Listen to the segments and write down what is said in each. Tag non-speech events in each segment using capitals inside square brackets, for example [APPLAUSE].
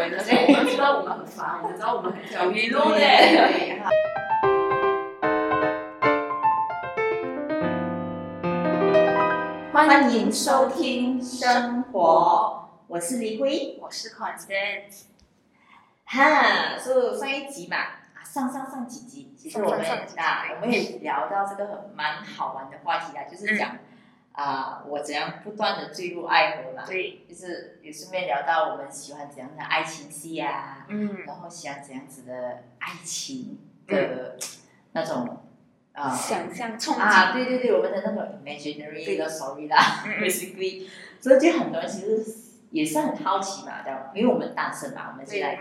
我们知道我们很烦，我们知道我们很焦虑。对好欢迎收听生活，我是李辉。我是 Constant，哈，是上一集嘛，啊，上上上几集，其实我们啊，我们也聊到这个很蛮好玩的话题啊，就是讲嗯啊、我怎样不断的坠入爱河嘛，对，就是也顺便聊到我们喜欢怎样的爱情戏啊，嗯，然后喜欢怎样子的爱情的那种啊。想象憧啊，对对对，我们的那种 imaginary 对的 story 啦嗯，basically，所以就很多人其实也是很好奇嘛，这样，因为我们单身嘛，我们对，现在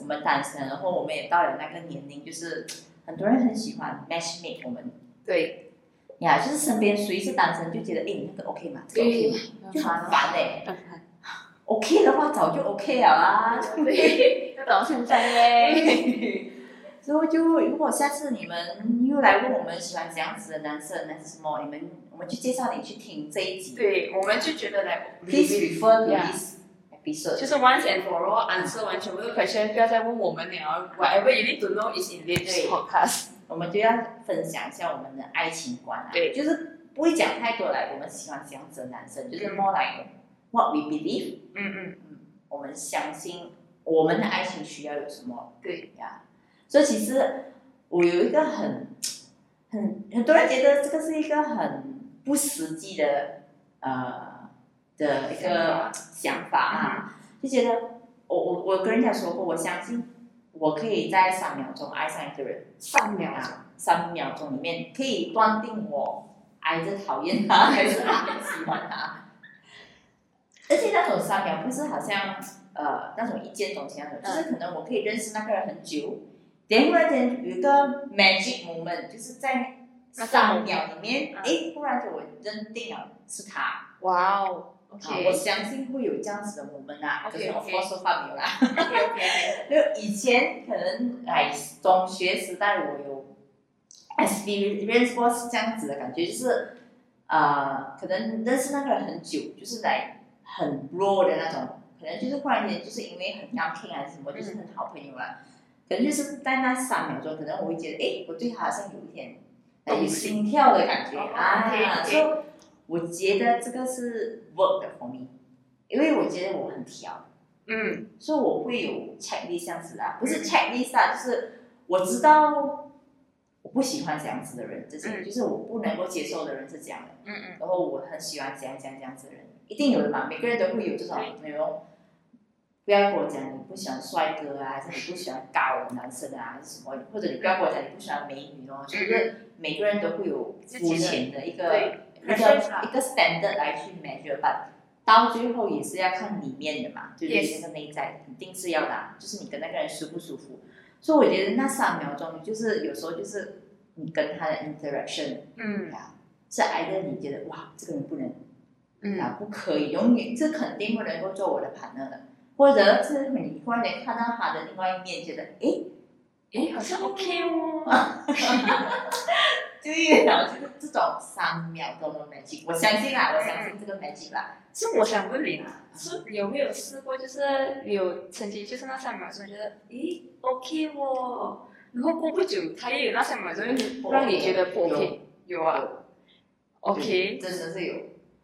我们单身，然后我们也到了那个年龄，就是很多人很喜欢 matchmake 我们对，呀，就是身边谁是单身就觉得，哎，你那个 OK 嘛？这个 OK 嘛？就很烦哎、很 OK 的话早就 OK 了啊。对，要到现在嘞，所以就如果下次你们又来问我们喜欢怎样子的男生还是什么，你们我们就介绍你去听这一集。对，我们就觉得来 Please refer to this episode。就是 once and for all answer 完全部的 question，不要再问我们了，whatever you need to know is in this 对 podcast。我们就要分享一下我们的爱情观啊，对。就是不会讲太多来，我们喜欢这样子的男生，就是嗯。more like what we believe，嗯嗯，我们相信我们的爱情需要有什么对。呀。所以其实我有一个很很很多人觉得这个是一个很不实际的呃的一个想法。啊，就觉得我我我跟人家说过，我相信我可以在三秒钟爱上一个人。三秒钟，啊，三秒钟里面可以断定我挨着讨厌他 [LAUGHS] 还是喜欢他。而且那种三秒不是好像呃那种一见钟情那种，就是可能我可以认识那个人很久，然忽然间有一个 magic moment，就是在三秒里面，嗯诶，忽然间我认定了是他。哇哦啊，我相信会有这样子的 moment 啊，可是我说话没有啦。OK OK，[LAUGHS] 就以前可能哎，中学时代我有 experience 过是这样子的感觉，就是呃，可能认识那个人很久，就是来很 raw 的那种，可能就是忽然间就是因为很 young king 还是什么，就是很好朋友啦，可能就是在那三秒钟，可能我会觉得，哎，我对他好像有一点哎有心跳的感觉哦啊以我觉得这个是 work 的 for me，因为我觉得我很挑。嗯所以我会有 checklist 这样子啊，不是 checklist 啊，就是我知道我不喜欢这样子的人，这些、嗯就是我不能够接受的人是这样的，嗯嗯，然后我很喜欢这样这样这样子的人，一定有的嘛，每个人都会有这种内容。不要跟我讲你不喜欢帅哥啊，还是你不喜欢高的男生啊，还是什么，或者你不要跟我讲你不喜欢美女哦，就是每个人都会有肤浅的一个对一个一个 standard 来去 measure，but 到最后也是要看里面的嘛，对不对？Yes 那个内在肯定是要的啊，就是你跟那个人舒不舒服。所以我觉得那三秒钟，就是有时候就是你跟他的 interaction 嗯。啊，是挨着你觉得哇，这个人不能嗯。啊，不可以，永远这肯定不能够做我的 partner 的，或者是你忽然间看到他的另外一面，觉得诶，诶，好像 OK 哦，[LAUGHS] 对了，就是这种三秒钟的 magic，我相信啦，我相信这个 magic 啦。是我想问你啊，是有没有试过，就是有曾经就是那三秒钟觉得，咦，OK 哦，然后过不久他又有那三秒钟让你觉得不 OK，有。啊，OK，真的是有。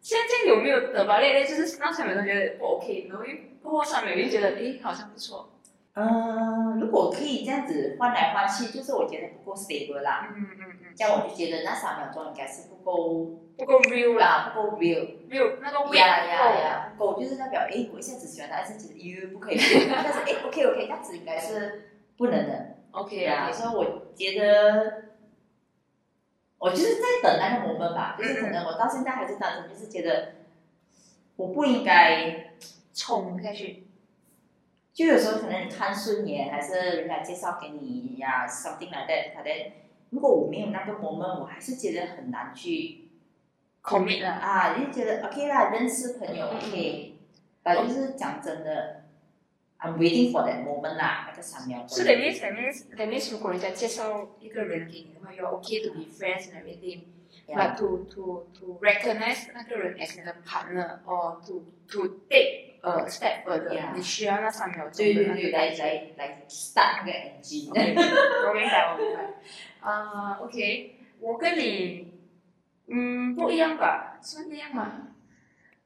现在有没有得吧那那，就是那三秒钟觉得不 OK，然后又过后三秒又觉得，诶，好像不错，嗯，如果可以这样子换来换去，就是我觉得不够 stable 啦。嗯嗯嗯，这样我就觉得那三秒钟应该是不够不够 real 啦，不够 real，real 那个 weight 呀不呀呀，不够就是代表，哎，我一下子喜欢他，一下子哟不可以，[LAUGHS] 但是哎，OK OK，这样子应该是不能的。OK 啊，啊，所以我觉得，我就是在等那个 moment 吧，就是可能我到现在还是单身，就是觉得我不应该，冲下去，就有时候可能你看顺眼，还是人家介绍给你呀，something like that，反正，如果我没有那个 moment，我还是觉得很难去 commit 了，啊，就觉得 OK 啦，认识朋友 OK，反正就是讲真的，I'm waiting for that moment 啦，那个三秒钟。是 that means that means that means 如果人家介绍一个人给你的话，you're okay to be friends and everything。Yeah. but to to to recognize 那个人 as 你的 partner or to to take 呃 step 你需要那三秒钟对对对，的那个来来来 start 那个 engine。OK，我明白，我明白。啊、o k 我跟你，嗯，不一样吧？算一样吗？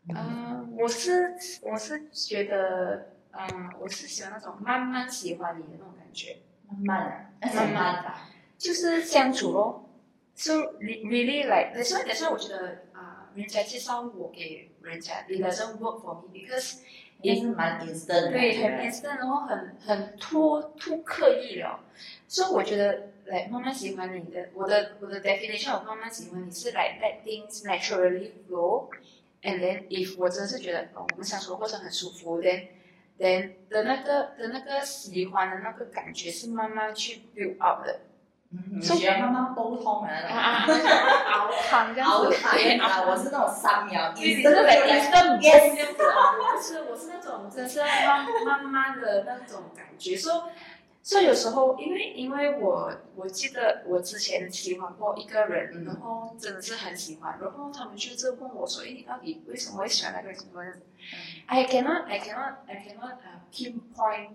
嗯、我是我是觉得，嗯、我是喜欢那种慢慢喜欢你的那种感觉，慢慢的，那怎么办法？[LAUGHS] 就是相处咯。So really like，所以但是我觉得啊、人家介绍我给人家，it doesn't work for me because 也是蛮 instant 的，对，很不 instant，然后很很突突刻意了，所以我觉得来慢慢喜欢你的，我的我的 definition 我慢慢喜欢你是 like let things naturally flow，and then if 我真的是觉得哦我们相处的过程很舒服，then then 的那个的那个喜欢的那个感觉是慢慢去 build up 的，嗯，你需要慢慢沟通的那啊种。啊，熬汤熬子，汤啊！我是那种三秒，[LAUGHS] 对，你你真的来 instant boom 这 yes，不是，我是那种真的是慢慢慢的那种感觉，所以所以有时候因为因为我我记得我之前喜欢过一个人，嗯然后真的是很喜欢，然后他们就是问我说：“诶，你到底为什么会喜欢那个人？什么样子？”I cannot I cannot I cannot 呃 pinpoint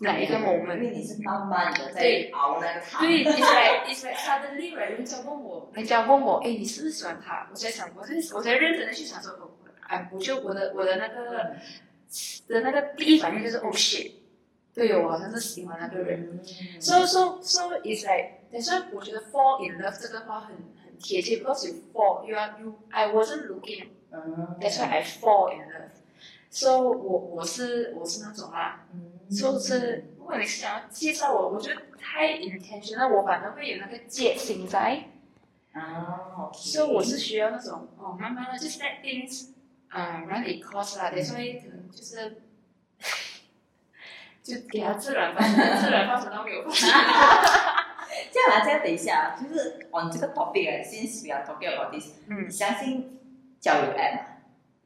来一个 moment，因为你是慢慢的在熬那个汤。对，你是来，你是来 suddenly，人家问我，人家问我，哎，你是不是喜欢他？我在想，我在，我在认真的去想说，我，哎，我就我的我的那个的那个第一反应就是，oh shit，对，我好像是喜欢那个人。所以说，所以 is like，但是我觉得 fall in love 这个话很很贴切，because fall, you are you, I wasn't looking, 嗯，但是 I fall in love。So，我我是我是那种啦。就是如果你想要介绍我，我觉得太 intentional，我反而会有那个戒心在，啊，OK，所以我是需要那种哦，慢慢的就是 let things 嗯 run its course 啦，所以可能就是 [LAUGHS] 就给它自然发生，自然发生到没有发生。[LAUGHS] 这样啊，这样等一下啊，就是 on 这个 topic 啊，since we are talking about this，嗯你相信交友 app 吗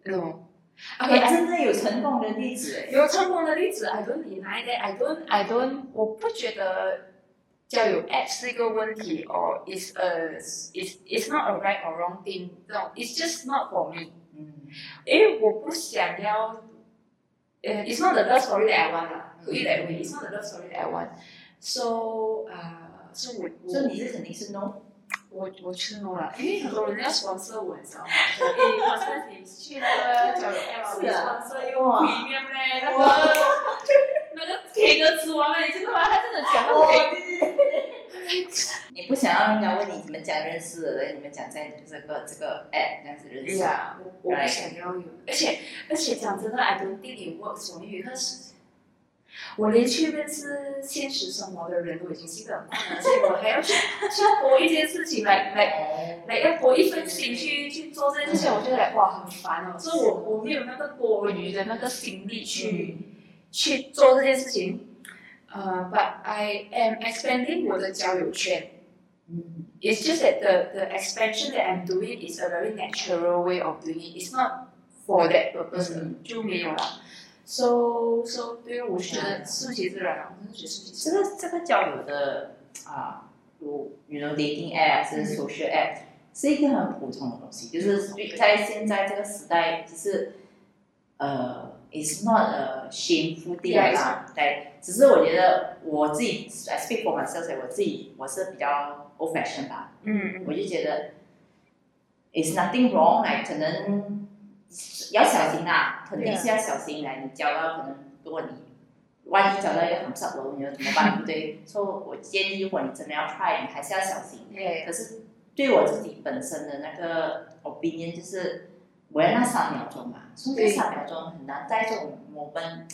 ？，no。也 OK，真的有成功的例子哎。有成功的例子，I don't deny that，I don't I don't，我不觉得交友 app 是一个问题，or is a is is not a right or wrong thing，no，it's just not for me。嗯因为我不想要，呃、i t s not the love story that I want 啦，put it that way，it's not the love story that I want。So，呃，所以我所以我你是肯定是 no。 我我去弄了，因为很多人要 sponsor 我，你知道吗？说诶 s p o n 你去那个叫什么是啊 sponsor 又 premium 嘞，那个 [LAUGHS] 那个铁哥吃完了，你知道吗？他真的讲到可以。[LAUGHS] 你不想让人家问你怎么讲认识的，你们讲在这个这个 app 这样子认识。呀，我我不想要有，而且而且讲真的，I don't think it works for 我连去认识现实生活的人都已经是一个很困难，所以我还要去去多一些事情来来哦来要多一份心去去做这件事情，我觉得哇很烦哦，所以我我没有那个多余的那个心力去、去做这件事情。呃、b u t I am expanding 我的交友圈。嗯 It's just that the the expansion that I'm doing is a very natural way of doing it. It's not for that purpose 嗯，就没有了。So so 对我觉得顺其自然啊，我真的觉得顺其这自然。个这个交友的啊，如 you know dating app 还是 social app，、是一个很普通的东西，就是在现在这个时代，就是呃，it's not a shameful thing 对，只是我觉得我自己，I speak for myself，我自己我是比较 old fashion 吧，嗯我就觉得 it's nothing wrong，来可能要小心啦，肯定是要小心来，你交到可能如果你万一交到一个很适合你的怎么办，对不对？所以我建议，如果你真的要 try，你还是要小心。对可是对我自己本身的那个 opinion 就是，我要那三秒钟嘛，所以这三秒钟很难在这种 moment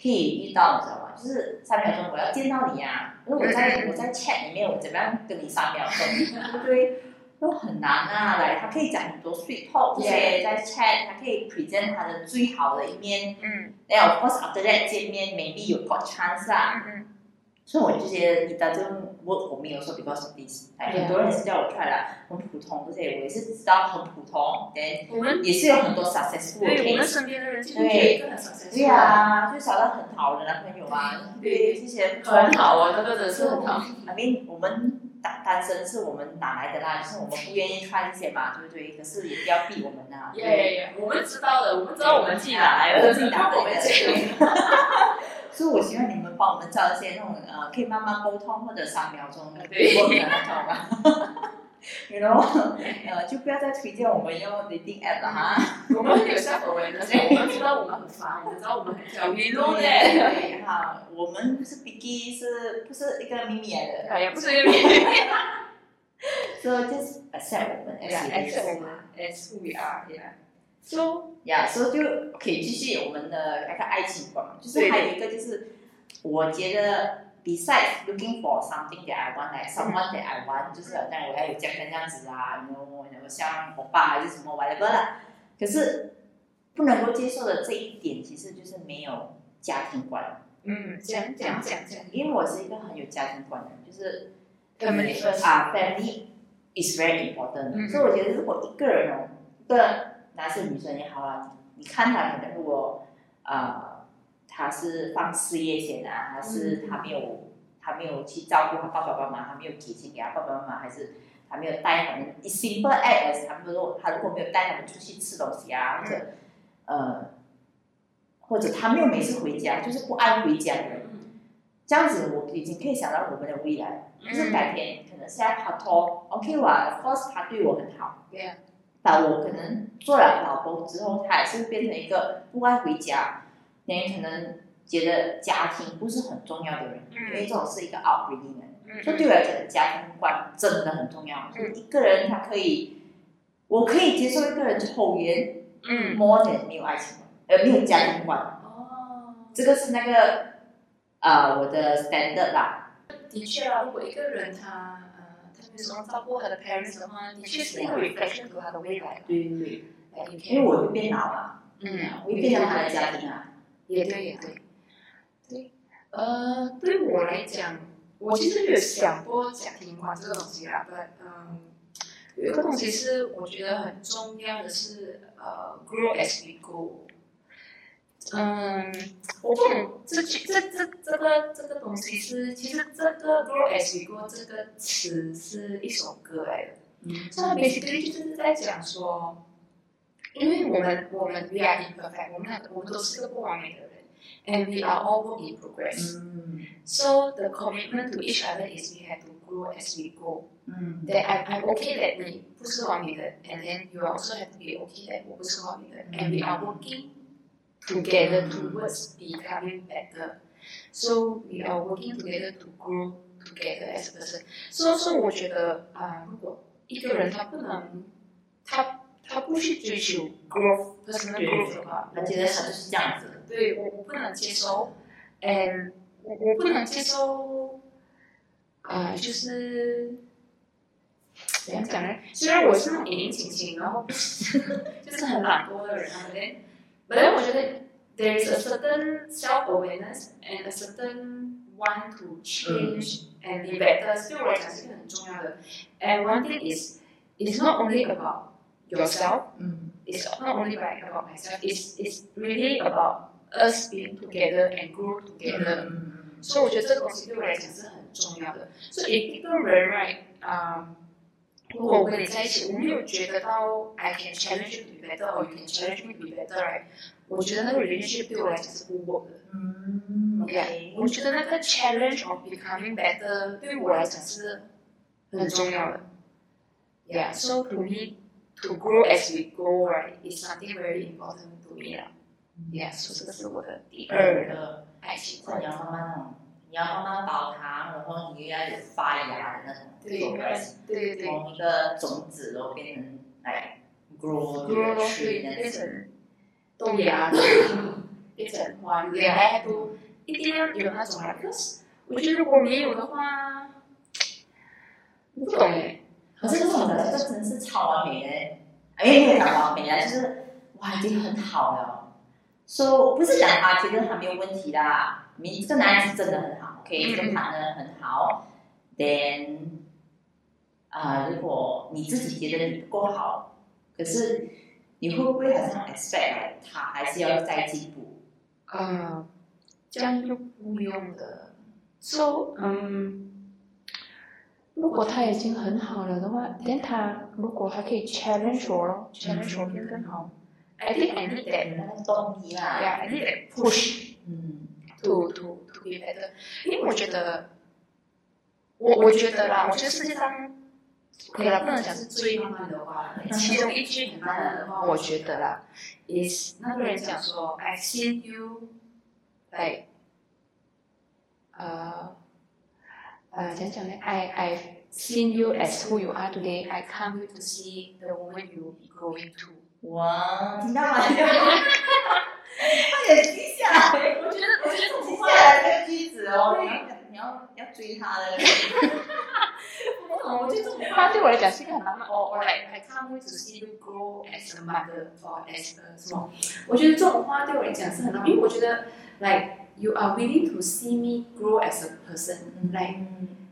可以遇到，你知道吗？就是三秒钟我要见到你呀、因为我在我在 chat 里面，我怎么样跟你三秒钟，对 [LAUGHS] 不对？都很难啊。来，他可以讲很多 sweet 这些在 chat，他可以 present 他的最好的一面。嗯。然后 of course after that 见面，maybe 有 got chance 啊。嗯嗯。所以我就觉得你的这种 work for me 有时候 because of this，很多人是叫我出来，很普通这些，我也是知道很普通，对我们也是有很多 successful 对，我们身边的人其实也很 successful。对啊，就找到很好的男朋友啊，对，这些很好啊，真的是很好。I mean，我们。单单身是我们哪来的啦？就是我们不愿意穿这些嘛，对不对？可是也不要逼我们呐、耶耶耶，我们知道的，我们知道我们自己哪来的，我们自己打我来的。[LAUGHS] 们。[LAUGHS] 所以我希望你们帮我们找一些那种呃，可以慢慢沟通或者三秒钟对 work 的那种啊。[LAUGHS] you know，呃，就不要再推荐我们用钉钉 app 了哈。我们有下口味的，我们知道我们很烦，我们知道我们很小。你弄的，哈，我们是 b i g i 是不是一个秘密来的？也，不是一个秘密。So just accept 我们，accept 我们，as who we are，yeah。So yeah，so 就可以继续我们的那个爱情观。就是还有一个就是，我觉得。Besides looking for something that I want, like someone that I want，就是好像我要有这样这样子啊，然后然后像我爸还是什么 whatever 啦，可是不能够接受的这一点，其实就是没有家庭观，嗯，讲讲讲讲。因为我是一个很有家庭观的人，就是，family first。啊，family is very important，、嗯。所以我觉得如果一个人哦，一个男生女生也好啊，你看他可能如果呃他是放事业先啊，还是他没有他没有去照顾他爸爸妈妈，他没有给钱给他爸爸妈妈，还是他没有带他们 simple act，他们说他如果没有带他们出去吃东西啊，或者呃或者他没有每次回家，就是不爱回家的人。这样子，我已经可以想到我们的未来，就是改天可能现在拍拖，OK 哇，of course 他对我很好。但我可能做了老公之后，他也是变成一个不爱回家，人可能觉得家庭不是很重要的人，因为这种是一个 upbringing 人，所以对我来讲，家庭观真的很重要。所以一个人他可以，我可以接受一个人抽烟嗯。，more than 没有爱情观，呃，没有家庭观，哦，这个是那个呃我的 standard 啦。的确啊，如果一个人他呃他没有什么照顾他的 parents 的话，的确是一个 reflection 给他的未来。对对对，哎因为我会变老啊，嗯，我会变成他的家庭啊。也对，也对，对，呃，对我来讲，我其实有想过家庭观这个东西啦，但嗯，有一个东西是我觉得很重要的是，呃，grow as we go。嗯，我不懂这句这这这个这个东西是，其实这个 grow as we go 这个词是一首歌来的。嗯所以 basically 就是在讲说，因为我们我们 we are imperfect，我们两个我们都是个不完美的人，and we are all work in progress。嗯 So the commitment to each other is we have to grow as we go. 嗯 That I I'm okay that 你不是完美的，and then you also have to be okay that 我不是完美的，and we are working together towards becoming better. So we are working together to grow together as a person. So so 我觉得啊、如果一个人他不能，他 他不去追求 growth personal 对 growth 的话，他觉得他就是这样子。对我我不能接受，嗯，我我不能接受，啊、就是怎样讲呢？虽然我是那种年龄轻轻，然后不是就是很懒惰的人啊，but then but then 我觉得 [LAUGHS] there is a certain self awareness and a certain want to change and be better，对我来讲是一个很重要的。And one thing is, it's not only about yourself. 嗯 it's not only like about myself, it's, it's really about us being together and grow together. 嗯所以我觉得这个东西对我来讲是很重要的。所以一个人，right，啊、如果我跟你在一起，我没有觉得到 I can challenge you to be better or you can challenge me to be better，right？我觉得那个 relationship 对我来讲是不 work 的。嗯 Yeah，我觉得那个 challenge of becoming better 对我来讲是很重要的。Yeah, so to me, To grow as we go, right, is something very important to me 啦。Yeah, so 这个是我的第二个爱情观你。要慢慢那种，你要慢慢煲汤，然后你又要有发芽的那种对对对从一个种子然后变成来咯，tree 对，那样子。变成豆芽，变成花，对啊，还都一定要有那种 this。我觉得如果没有的话，我不懂哎。可是这种的，这真是超完美的，哎，没有讲完美啊，就是哇，已经很好了。So 不是讲他觉得他没有问题啦，你这个男孩子真的很好，OK，这个男人很好。Then 啊、如果你自己觉得你不够好，可是你会不会好像 expect 他还是要再进步？啊，这样就不用的。So，嗯，如果他已经很好了的话，但他如果还可以 challenge 我咯，challenge 我变更好。I think I need that. 那个动力啦，Yeah, I need that push 嗯 to to to be better. 因为我觉得，我我觉得啦，我觉得世界上，可以啦，不能讲是最浪漫的话，其中一句很浪漫的话，我觉得啦，is 那个人讲说，I seen you like，呃，呃，讲讲呢，I I've seen you as who you are today. I can't wait to see the woman you will be growing to. 哇，听到吗？快点记下来，我觉得，我觉得记下来这个句子哦，你要你要要追他的。我觉得这种话对我来讲是一个很浪漫。哦，我来，I can't wait to see you grow as a mother or as a 什么？我觉得这种话对我来讲是很浪漫，因为我觉得，like you are willing to see me grow as a person. Like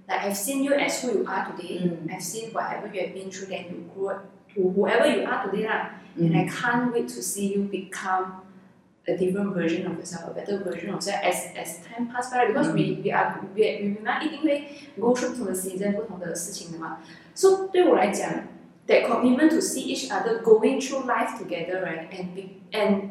like I've seen you as who you are today. 嗯 I've seen whatever you have been through, then you grow to whoever you are today 啦。And I can't wait to see you become a different version of yourself, a better version of yourself as as time pass by. Because we we are we we we 一定会 go through 不同的 season 不同的事情的嘛。So 对我来讲，that commitment to see each other going through life together, right, and be and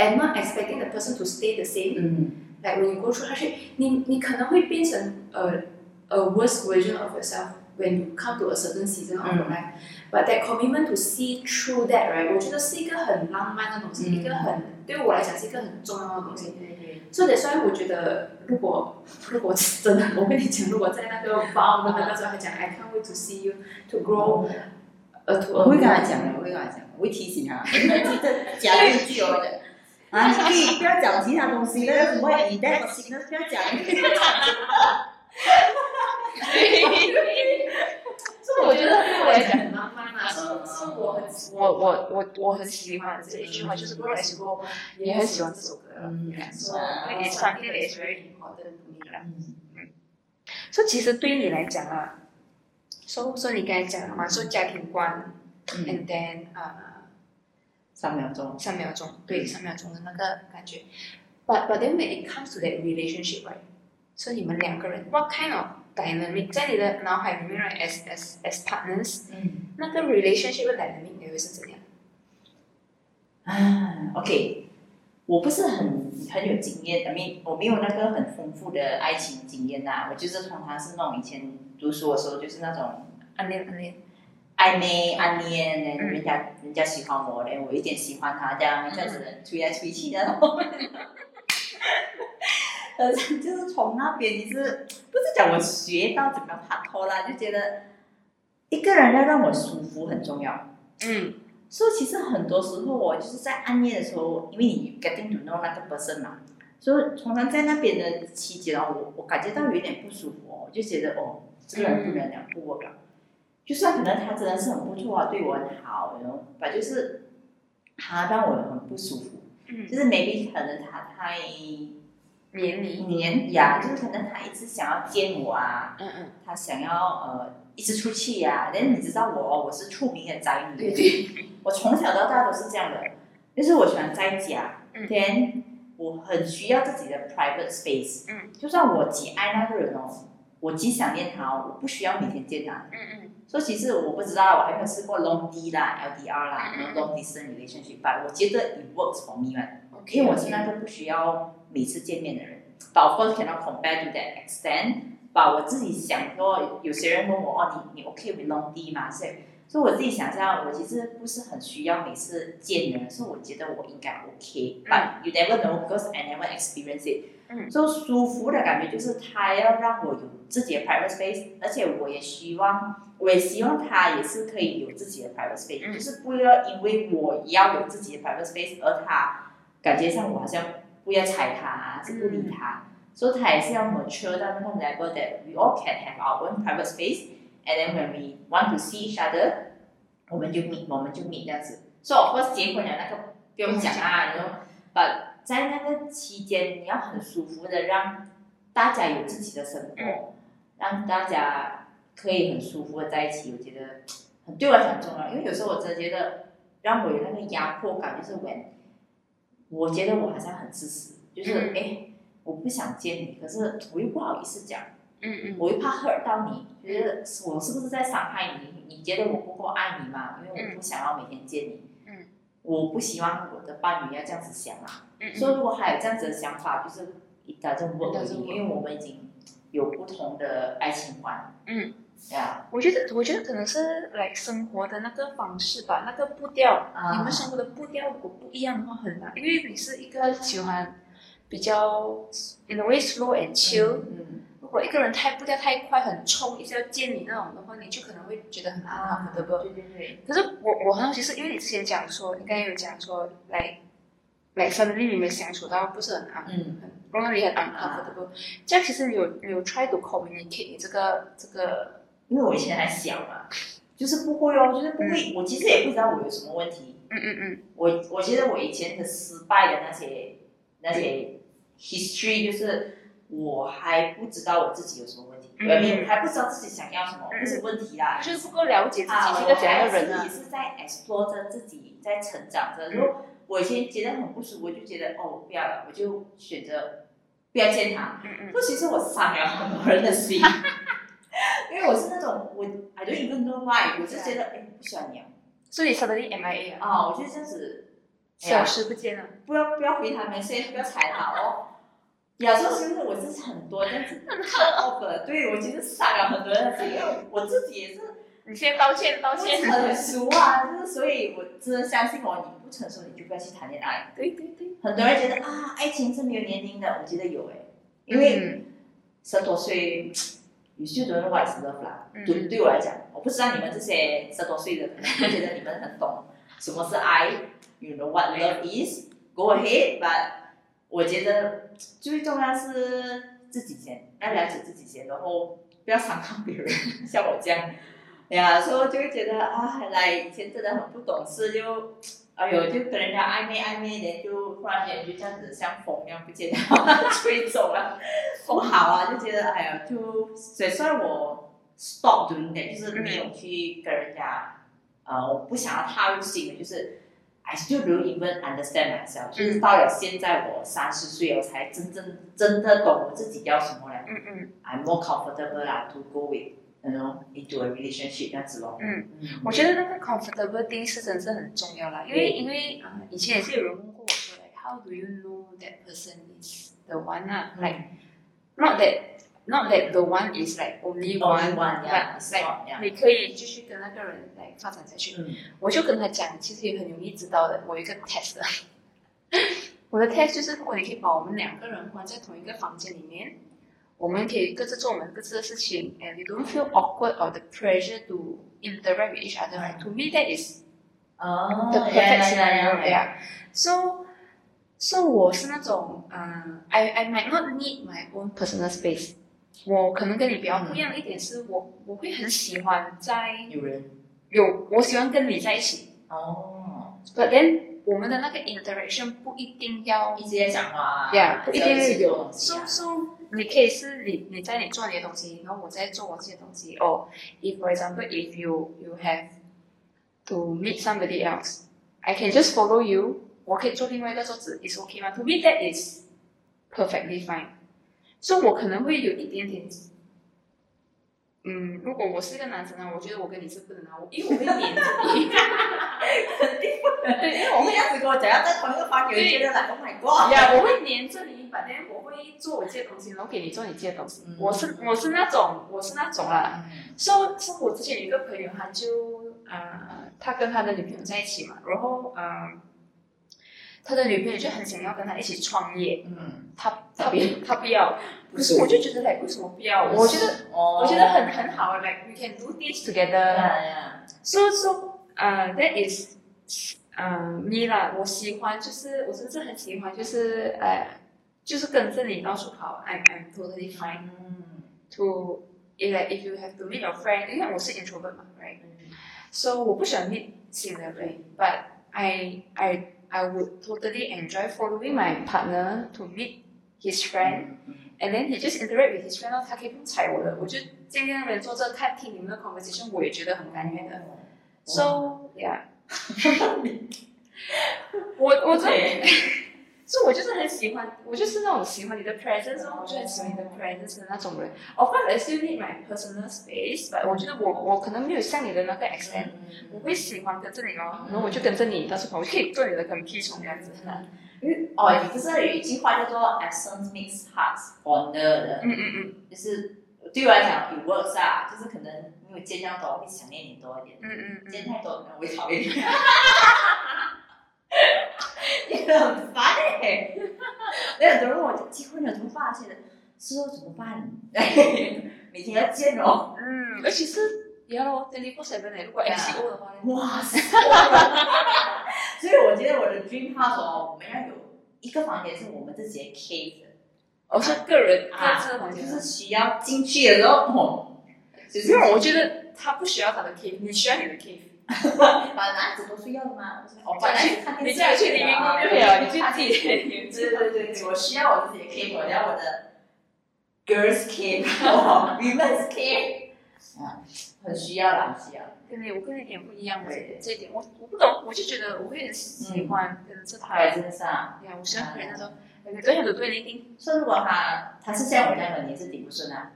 and not expecting the person to stay the same. 嗯 Like when you go through hardship，你你可能会变成 a a worse version of yourself when you come to a certain season of your 嗯 life。But that commitment to see through that, right？我觉得是一个很浪漫的东西，嗯一个很对我来讲是一个很重要的东西。对对。所以，所以我觉得，如果如果真的，我跟你讲，如果在那个 vow 的那个时候，他讲 I can't wait to see you to grow，呃，to 我会跟他讲的，我会跟他讲，我会提醒他，记得加这一句哦的。 [LAUGHS] [LAUGHS] 啊，你可以不要讲其他东西了，什么你带个新的不要讲。所以我觉得对我来讲很麻烦啊，是是我很我我我我很喜欢这一句话，就是 grow as you go，也很喜欢这首歌。嗯 So it's something that is very important to me 啦。嗯所以其实对于你来讲啊，说说你刚才讲了嘛，说家庭观嗯，，and then 啊、三秒钟。三秒钟，对，三秒钟的那个感觉。But but then when it comes to that relationship, right？所以你们两个人，what kind of dynamic 在你的脑海里面，right？as as as partners，嗯那个 relationship 的 dynamic 你会是怎样？啊，OK，我不是很很有经验，I mean 我没有那个很丰富的爱情经验呐、我就是通常是那种以前读书的时候就是那种暗恋暗恋，暧昧暗恋，嗯人家人家喜欢我，然后我一点喜欢他，这样这样子推来推去的。呃，就是从那边你是不是讲我学到怎么样拍拖啦，就觉得一个人要让我舒服很重要。嗯所以其实很多时候我就是在暗恋的时候，因为你 getting to know 那个 person 嘛，所以常常在那边的期间哦，我我感觉到有点不舒服哦，我就觉得哦，这个人不能了，不 work 了。就算可能他真的是很不错啊，对我很好，然后反正就是他让我很不舒服，嗯，就是 maybe 可能他太黏你，黏呀，就是可能他一直想要见我啊，嗯嗯，他想要呃一直出去呀、但是你知道我哦，我是出名的宅女，对对，[LAUGHS] 我从小到大都是这样的，就是我喜欢在家，嗯天、我很需要自己的 private space，嗯，就算我极爱那个人哦，我极想念他哦，我不需要每天见他，嗯嗯所以其实我不知道，我还没有试过 long D 啦、LDR 啦、嗯嗯 long distance relationship，but 我觉得 it works for me 嘛，，OK，因为我现在都不需要每次见面的人，but of course cannot compare to that extent。把我自己想说，有些人问我哦，你你 OK with long D 吗？所以，所以我自己想象，我其实不是很需要每次见人，所以我觉得我应该 OK。But you never know because I never experience it。嗯所以舒服的感觉就是他要让我有自己的 private space，而且我也希望，我也希望他也是可以有自己的 private space，、嗯就是不要因为我要有自己的 private space，而他感觉上我好像不要睬他，还是不理他。所以他也是要 mature 到那个 level that we all can have our own private space，and then when we want to see each other，我们就 meet，我们就 meet 这样子。所以 of course 结婚了那个不用讲啊，然后 but 在那个期间你要很舒服的让大家有自己的生活，让大家可以很舒服的在一起，我觉得很对我来讲很重要，因为有时候我真的觉得让我有那个压迫感，就是 when 我觉得我好像很自私，就是哎、我不想见你，可是我又不好意思讲，嗯嗯我又怕 hurt 到你，觉得我是不是在伤害你？你觉得我不够爱你吗？因为我不想要每天见你。嗯。我不希望我的伴侣要这样子想啊。嗯所以如果还有这样子的想法，就是 it doesn't work，It doesn't work 因为我们已经有不同的爱情观。嗯。呀，我觉得，我觉得可能是来生活的那个方式吧，那个步调，啊你们生活的步调如果不一样的话很难，因为你是一个喜欢比较 in a way slow and chill，、嗯。如果一个人太步调太快，很冲，一直要见你那种的话，你就可能会觉得很啊。对对对。可是我我很好奇，是因为你之前讲说，你刚才有讲说，来来 family 里面相处到不是很好，嗯。很让你很 uncomfortable，、这样其实你有你有 try to communicate 你这个这个，因为我以前还小嘛，就是不会哦，就是不会。我其实也不知道我有什么问题。嗯嗯嗯我我觉得我以前的失败的那些那些 history，就是我还不知道我自己有什么问题，嗯还不知道自己想要什么，嗯不是问题啦，就是不够了解自啊，己是个怎样的人啊我还。是也是在 explore 着自己，在成长着。如果我以前觉得很不舒服，我就觉得哦不要了，我就选择不要见他。嗯嗯不，其实我伤了很多人的心，[LAUGHS] 因为我是那种我 I don't even know why，我就觉得哎不喜欢你啊，所以你 suddenly MIA 啊，啊，我就这样子。消失不见了。不要不要回他们，先不要踩他哦。有时候其实我是很多这样子 cut off 的，对我其实伤了很多人的心，因为我自己也是你先道歉，道不歉。成熟啊，就是所以我真的相信我，你不成熟你就不要去谈恋爱。对对对，很多人觉得啊，爱情是没有年龄的，我觉得有诶，因为嗯十多岁。still don't know what is love 啦，嗯对对我来讲，我不知道你们这些十多岁的，可能觉得你们很懂什么是爱，you know what love is，go ahead，but 我觉得最重要是自己先，要了解自己先，然后不要伤害别人，[LAUGHS] 像我这样，呀，所以我就会觉得啊，来以前真的很不懂事，就哎呦，就跟人家暧昧暧昧的，就忽然间就这样子像风一样不见了，[LAUGHS] 吹走了，不好啊，就觉得哎呀，就所以算我 stop doing that，就是没有去跟人家，呃，我不想要踏入新的，就是 I still don't even understand myself，就是到了现在我三十岁，我才真正真的懂我自己要什么了。嗯嗯，I'm more comfortable 啦，to go with know into a relationship 这样子咯。嗯嗯，我觉得那个义是真的是很重要啦，因为因为啊、以前也是有人问过我说，like how do you know that person is the one 啊、嗯 like not that not that the one is like only one yeah, but it's like yeah。你可以继续跟那个人来发展下去。嗯我就跟他讲，其实也很容易知道的。我有一个 test 的，我的 test 就是，如果你可以把我们两个人关在同一个房间里面，我们可以各自做我们各自的事情，and you don't feel awkward or the pressure to interact with each other. Right? To me, that is 哦 the perfect scenario. yeah, Yeah. So, so 我是那种，嗯、i I might not need my own personal space. 我可能跟你比较不一样的一点是我我会很喜欢在有人有我喜欢跟你在一起。哦，But then 我们的那个 interaction 不一定要一直在讲话，yeah，不一定是。有 So so 你可以是你你在你做你的东西，然后我在做我自己的东西。哦、if for example if you you have to meet somebody else, I can just follow you。我可以做另外一个桌子，is okay 吗？To me that is perfectly fine。所以我可能会有一点点。嗯，如果我是一个男生呢，我觉得我跟你是不能啊，我因为我会黏着你，[LAUGHS] 肯定不能，对，因为我会这样子跟我讲，要在同一个房间，觉得来 Oh my God，呀，我会黏着你，反正我会做我自己的东西，然后给你做你自己的东西。嗯我是我是那种我是那种啦。嗯说说我之前有一个朋友，他就呃，他跟他的女朋友在一起嘛，然后呃，他的女朋友就很想要跟他一起创业，嗯，他他不他不要，可是我就觉得来为什么不要？我觉得哦我觉得很很好，like we can do this together。呀呀， So so 呃、that is 呃 me 啦，我喜欢就是我真的是很喜欢就是呃就是跟着你到处跑，I'm I'm totally fine 嗯 to like if you have to meet your friend，因为我是 introvert 嘛，right？So 我不喜欢 meet 新的人，but I I I would totally enjoy following my partner to meet his friend。 And then he just interact with his friend，然后他可以不踩我的，我就尽量人坐着看听你们的 conversation，我也觉得很甘愿的。So yeah，我我真[LAUGHS] 的 所以我就是很喜欢，我就是那种喜欢你的 presence，我就很喜欢你的 presence 的那种人。Of course, I still need my personal space, but 我觉得我我可能没有像你的那个 extent，我会喜欢跟着你哦，然后我就跟着你，到处跑我就可以做你的跟屁虫这样子。因为哦，你不是有一句话叫做 “essence makes hearts fonder” 的，嗯嗯嗯就是对我来讲，it works 啊，就是可能因为见这样多，会想念你多一点。嗯嗯嗯见太多，可能我会讨厌你。[LAUGHS] [LAUGHS] 你很烦哎！那很多人问我结婚了怎么办？现在之后怎么办？每天要见哦。嗯，而且是要咯，twenty four seven 如果 MCO 的话呢？哇塞！[LAUGHS] 所以我觉得我的 dream house 哦，我们要有一个房间是我们自己的 cave 的。我说个人各啊自的房间就是需要进去的时候，哦，就是我觉得他不需要他的 cave，你需要你的 cave。[LAUGHS] 把男子都睡觉的吗？哦，把男子看电视你叫你去淋浴就可以了，你去 [LAUGHS] 自己的对对对对，我需要我自己的 cave，我要我的 [LAUGHS] girls cave，哦 women's cave，啊，很需要啦，很需要。跟你我跟你点不一样，对这一点我我不懂，我就觉得我会很喜欢跟着他。哎，真的是啊。呀，我喜欢别人那种，你多想的对你听。说如果他他是像我这样的，你是顶不顺啊，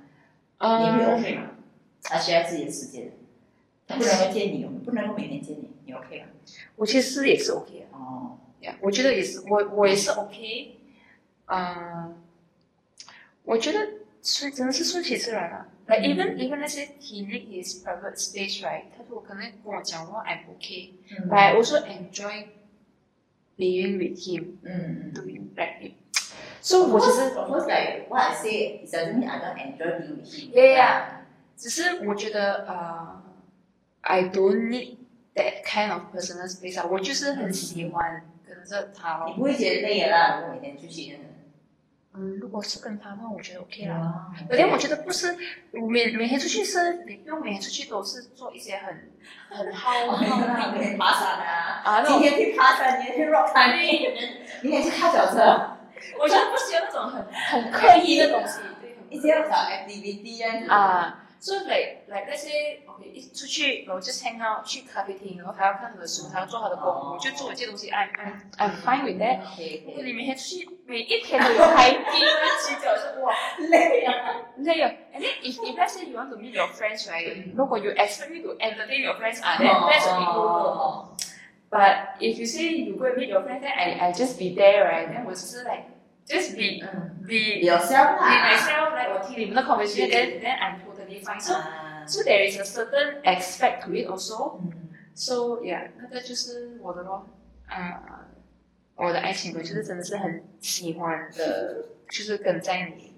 你会 OK 吗？他需要自己的时间，他不能够见你，不能够每天见你，你 OK 吗？我其实也是 OK 的。哦，呀，我觉得也是，我我也是 OK。嗯，我觉得顺真的是顺其自然啊。Like even even 那些 he need his private space right，他说可能跟我讲话 I'm OK，but I also enjoy being with him 嗯嗯。doing like him。所以我其实 of course like what I say doesn't mean I don't enjoy being with him. Yeah, yeah. 只是我觉得呃、i don't need that kind of personal space 啊，我就是很喜欢跟着他咯。你不会觉得累了啦？如果每天出去，嗯，如果是跟他的话，我觉得 OK 啦。啊，有点我觉得不是，我每每天出去是，你不用每天出去都是做一些很很耗耗力的每天爬山啊，啊，今天去爬山，明天去 rock climbing，明天去踏脚车，[LAUGHS] 我觉得不需要那种很很刻意的东西，对，一些要找 activity 这样子。啊。所以，like like 那些 OK，一出去，然后就 hang out 去咖啡厅，然后他要看他的书，他要做他的工，我就做一些东西，I'm I'm I'm fine with that。 OK 如果 OK，你每天出去，每一天都有 hiking 啊，骑脚是哇，累啊。累啊。And then if if let's say you want to meet your friends, right？如果 you expect me to entertain your friends, ah, then that's a big no. But if you say you go and meet your friends, then I I just be there, right? Then 我只是 like just be 嗯 be ，yourself be 啦。 myself, like 我听你们的 conversation, then then I'm totally fine. So there is a certain aspect to it also. 嗯 So yeah，那个就是我的咯，啊、我的爱情观就是真的是很喜欢的，就是跟在你，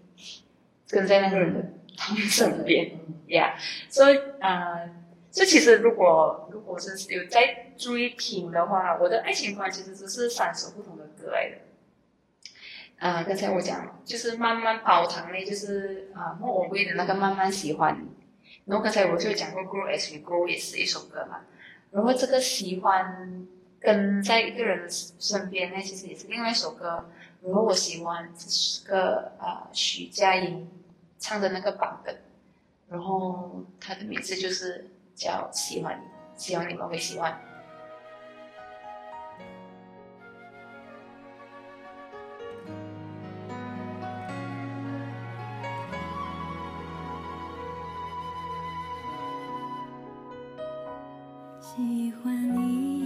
跟在那个人的他们身边，Yeah，所以啊，这、其实如果如果是有在注意听的话，我的爱情观其实只是三首不同的歌来的。啊、刚才我讲了，就是慢慢煲汤类，就是啊、莫文蔚的那个慢慢喜欢你。然后刚才我就讲过《Grow as We Go》也是一首歌嘛，然后这个喜欢跟在一个人的身边呢，其实也是另外一首歌。然后我喜欢这是个啊、许佳莹唱的那个版本，然后它的名字就是叫《喜欢你》，希望你们会喜欢。喜欢你，